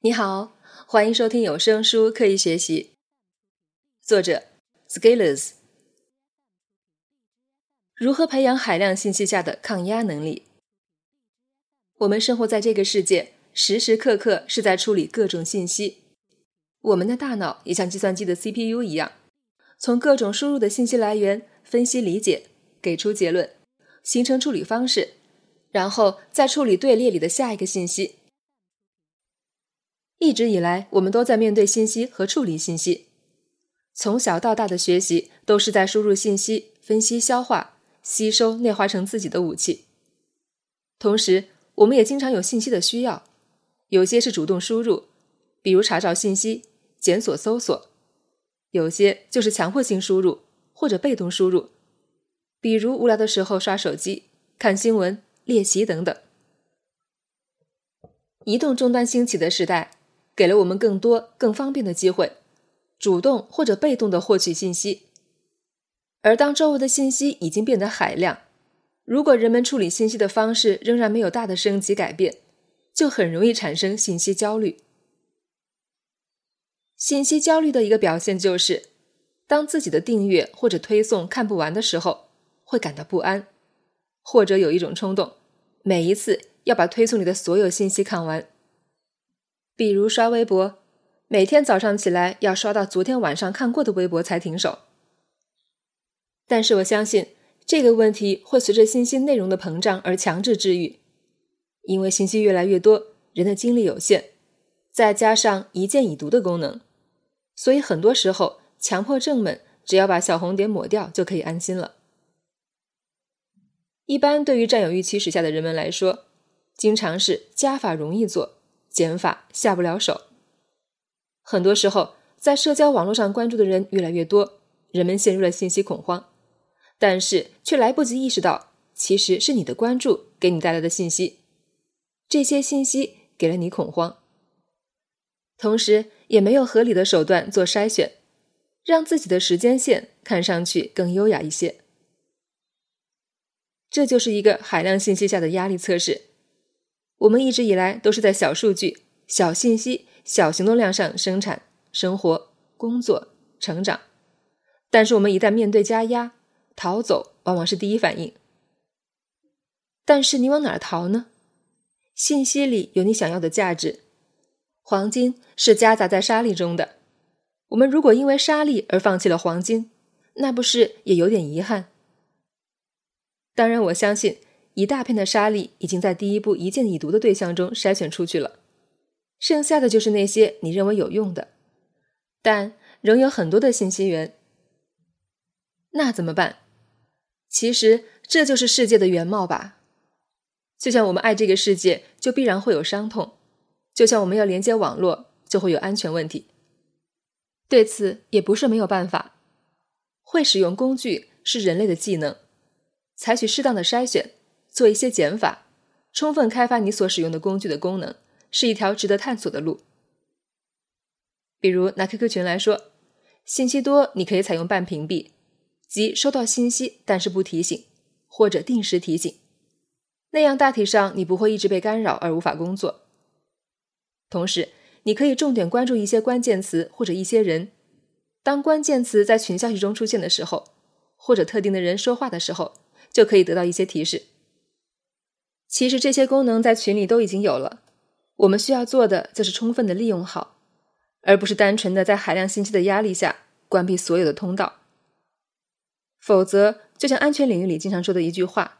你好，欢迎收听有声书《刻意学习》，作者 Scalers。如何培养海量信息下的抗压能力？我们生活在这个世界，时时刻刻是在处理各种信息。我们的大脑也像计算机的 CPU 一样，从各种输入的信息来源分析理解，给出结论，形成处理方式，然后再处理队列里的下一个信息。一直以来，我们都在面对信息和处理信息。从小到大的学习都是在输入信息、分析、消化、吸收、内化成自己的武器。同时，我们也经常有信息的需要，有些是主动输入，比如查找信息、检索、搜索；有些就是强迫性输入或者被动输入，比如无聊的时候刷手机、看新闻、练习等等。移动终端兴起的时代。给了我们更多、更方便的机会，主动或者被动的获取信息。而当周围的信息已经变得海量，如果人们处理信息的方式仍然没有大的升级改变，就很容易产生信息焦虑。信息焦虑的一个表现就是，当自己的订阅或者推送看不完的时候，会感到不安，或者有一种冲动，每一次要把推送里的所有信息看完。比如刷微博，每天早上起来要刷到昨天晚上看过的微博才停手。但是我相信这个问题会随着信息内容的膨胀而强制治愈，因为信息越来越多，人的精力有限，再加上一键已读的功能，所以很多时候强迫症们只要把小红点抹掉就可以安心了。一般对于占有欲驱使下的人们来说，经常是加法容易做。减法下不了手。很多时候，在社交网络上关注的人越来越多，人们陷入了信息恐慌，但是却来不及意识到，其实是你的关注给你带来的信息，这些信息给了你恐慌。同时，也没有合理的手段做筛选，让自己的时间线看上去更优雅一些。这就是一个海量信息下的压力测试。我们一直以来都是在小数据、小信息、小行动量上生产、生活、工作、成长，但是我们一旦面对加压，逃走往往是第一反应。但是你往哪儿逃呢？信息里有你想要的价值，黄金是夹杂在沙粒中的。我们如果因为沙粒而放弃了黄金，那不是也有点遗憾？当然，我相信。一大片的沙粒已经在第一步一键已读的对象中筛选出去了，剩下的就是那些你认为有用的，但仍有很多的信息源。那怎么办？其实这就是世界的原貌吧。就像我们爱这个世界，就必然会有伤痛；就像我们要连接网络，就会有安全问题。对此也不是没有办法。会使用工具是人类的技能，采取适当的筛选。做一些减法，充分开发你所使用的工具的功能，是一条值得探索的路。比如拿 QQ 群来说，信息多，你可以采用半屏蔽，即收到信息但是不提醒，或者定时提醒，那样大体上你不会一直被干扰而无法工作。同时，你可以重点关注一些关键词或者一些人，当关键词在群消息中出现的时候，或者特定的人说话的时候，就可以得到一些提示。其实这些功能在群里都已经有了，我们需要做的就是充分的利用好，而不是单纯的在海量信息的压力下关闭所有的通道。否则，就像安全领域里经常说的一句话：“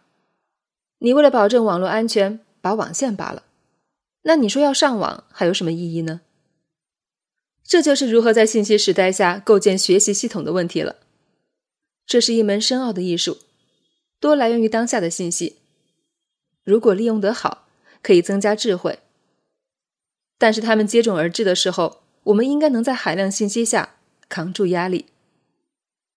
你为了保证网络安全，把网线拔了，那你说要上网还有什么意义呢？”这就是如何在信息时代下构建学习系统的问题了。这是一门深奥的艺术，多来源于当下的信息。如果利用得好，可以增加智慧。但是它们接踵而至的时候，我们应该能在海量信息下扛住压力。